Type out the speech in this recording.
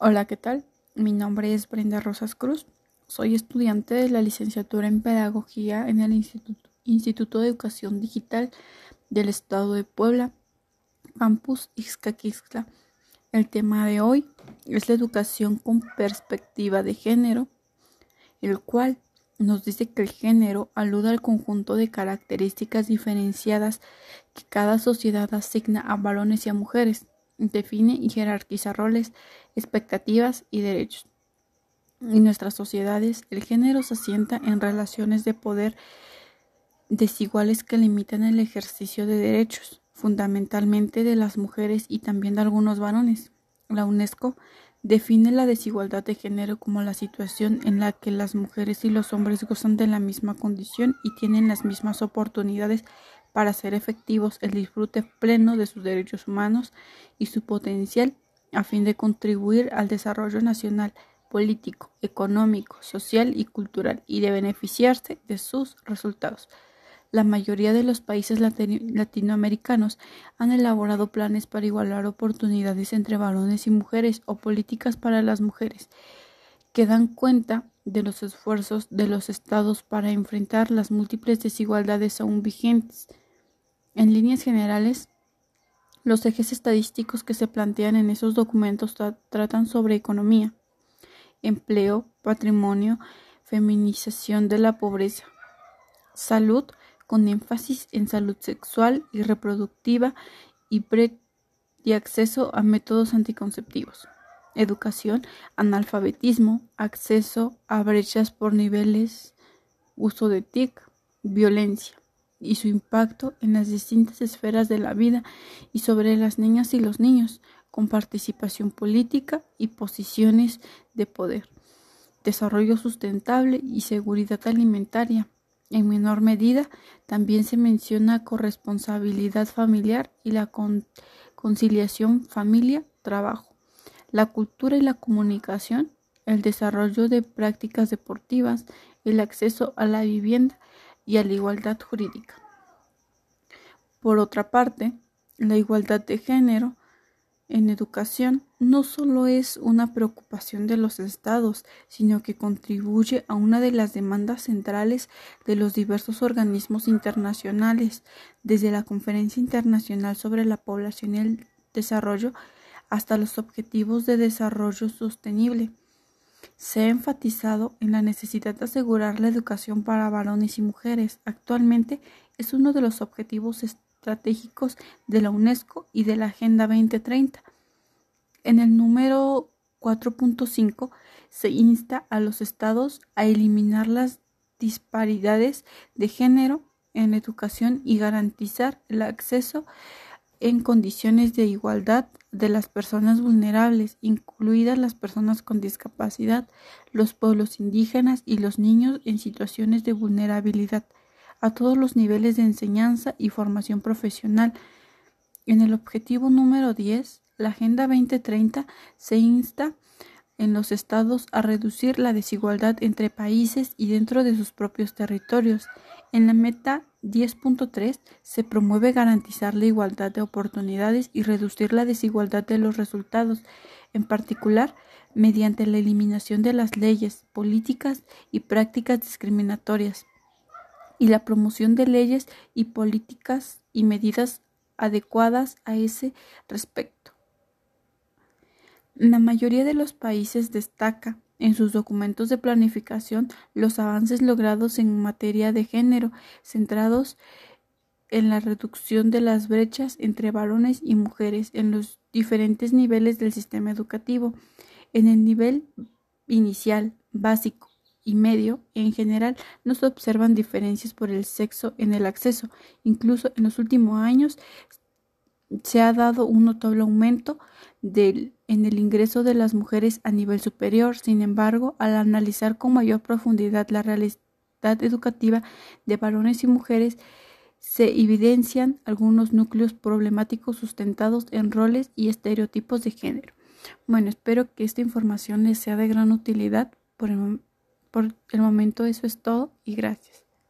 Hola, ¿qué tal? Mi nombre es Brenda Rosas Cruz. Soy estudiante de la licenciatura en Pedagogía en el Instituto, de Educación Digital del Estado de Puebla, Campus Ixcaquixtla. El tema de hoy es la educación con perspectiva de género, el cual nos dice que el género alude al conjunto de características diferenciadas que cada sociedad asigna a varones y a mujeres define y jerarquiza roles, expectativas y derechos. En nuestras sociedades, el género se asienta en relaciones de poder desiguales que limitan el ejercicio de derechos, fundamentalmente de las mujeres y también de algunos varones. La UNESCO define la desigualdad de género como la situación en la que las mujeres y los hombres gozan de la misma condición y tienen las mismas oportunidades para hacer efectivos el disfrute pleno de sus derechos humanos y su potencial a fin de contribuir al desarrollo nacional, político, económico, social y cultural y de beneficiarse de sus resultados. La mayoría de los países latinoamericanos han elaborado planes para igualar oportunidades entre varones y mujeres o políticas para las mujeres, que dan cuenta de los esfuerzos de los estados para enfrentar las múltiples desigualdades aún vigentes. En líneas generales, los ejes estadísticos que se plantean en esos documentos tratan sobre economía, empleo, patrimonio, feminización de la pobreza, salud, con énfasis en salud sexual y reproductiva y, y acceso a métodos anticonceptivos, educación, analfabetismo, acceso a brechas por niveles, uso de TIC, violencia y su impacto en las distintas esferas de la vida y sobre las niñas y los niños, con participación política y posiciones de poder, desarrollo sustentable y seguridad alimentaria. En menor medida, también se menciona corresponsabilidad familiar y la conciliación familia-trabajo, la cultura y la comunicación, el desarrollo de prácticas deportivas, el acceso a la vivienda, y a la igualdad jurídica. Por otra parte, la igualdad de género en educación no solo es una preocupación de los estados, sino que contribuye a una de las demandas centrales de los diversos organismos internacionales, desde la Conferencia Internacional sobre la Población y el Desarrollo hasta los Objetivos de Desarrollo Sostenible. Se ha enfatizado en la necesidad de asegurar la educación para varones y mujeres. Actualmente es uno de los objetivos estratégicos de la UNESCO y de la Agenda 2030. En el número 4.5 se insta a los estados a eliminar las disparidades de género en educación y garantizar el acceso en condiciones de igualdad de las personas vulnerables, incluidas las personas con discapacidad, los pueblos indígenas y los niños en situaciones de vulnerabilidad, a todos los niveles de enseñanza y formación profesional. En el objetivo número 10, la Agenda 2030 se insta en los estados a reducir la desigualdad entre países y dentro de sus propios territorios. En la meta 10.3 se promueve garantizar la igualdad de oportunidades y reducir la desigualdad de los resultados, en particular mediante la eliminación de las leyes, políticas y prácticas discriminatorias y la promoción de leyes y políticas y medidas adecuadas a ese respecto. La mayoría de los países destaca en sus documentos de planificación los avances logrados en materia de género, centrados en la reducción de las brechas entre varones y mujeres en los diferentes niveles del sistema educativo. En el nivel inicial, básico y medio, en general, no se observan diferencias por el sexo en el acceso. Incluso en los últimos años se ha dado un notable aumento del, en el ingreso de las mujeres a nivel superior. Sin embargo, al analizar con mayor profundidad la realidad educativa de varones y mujeres, se evidencian algunos núcleos problemáticos sustentados en roles y estereotipos de género. Bueno, espero que esta información les sea de gran utilidad. Por el, por el momento eso es todo y gracias.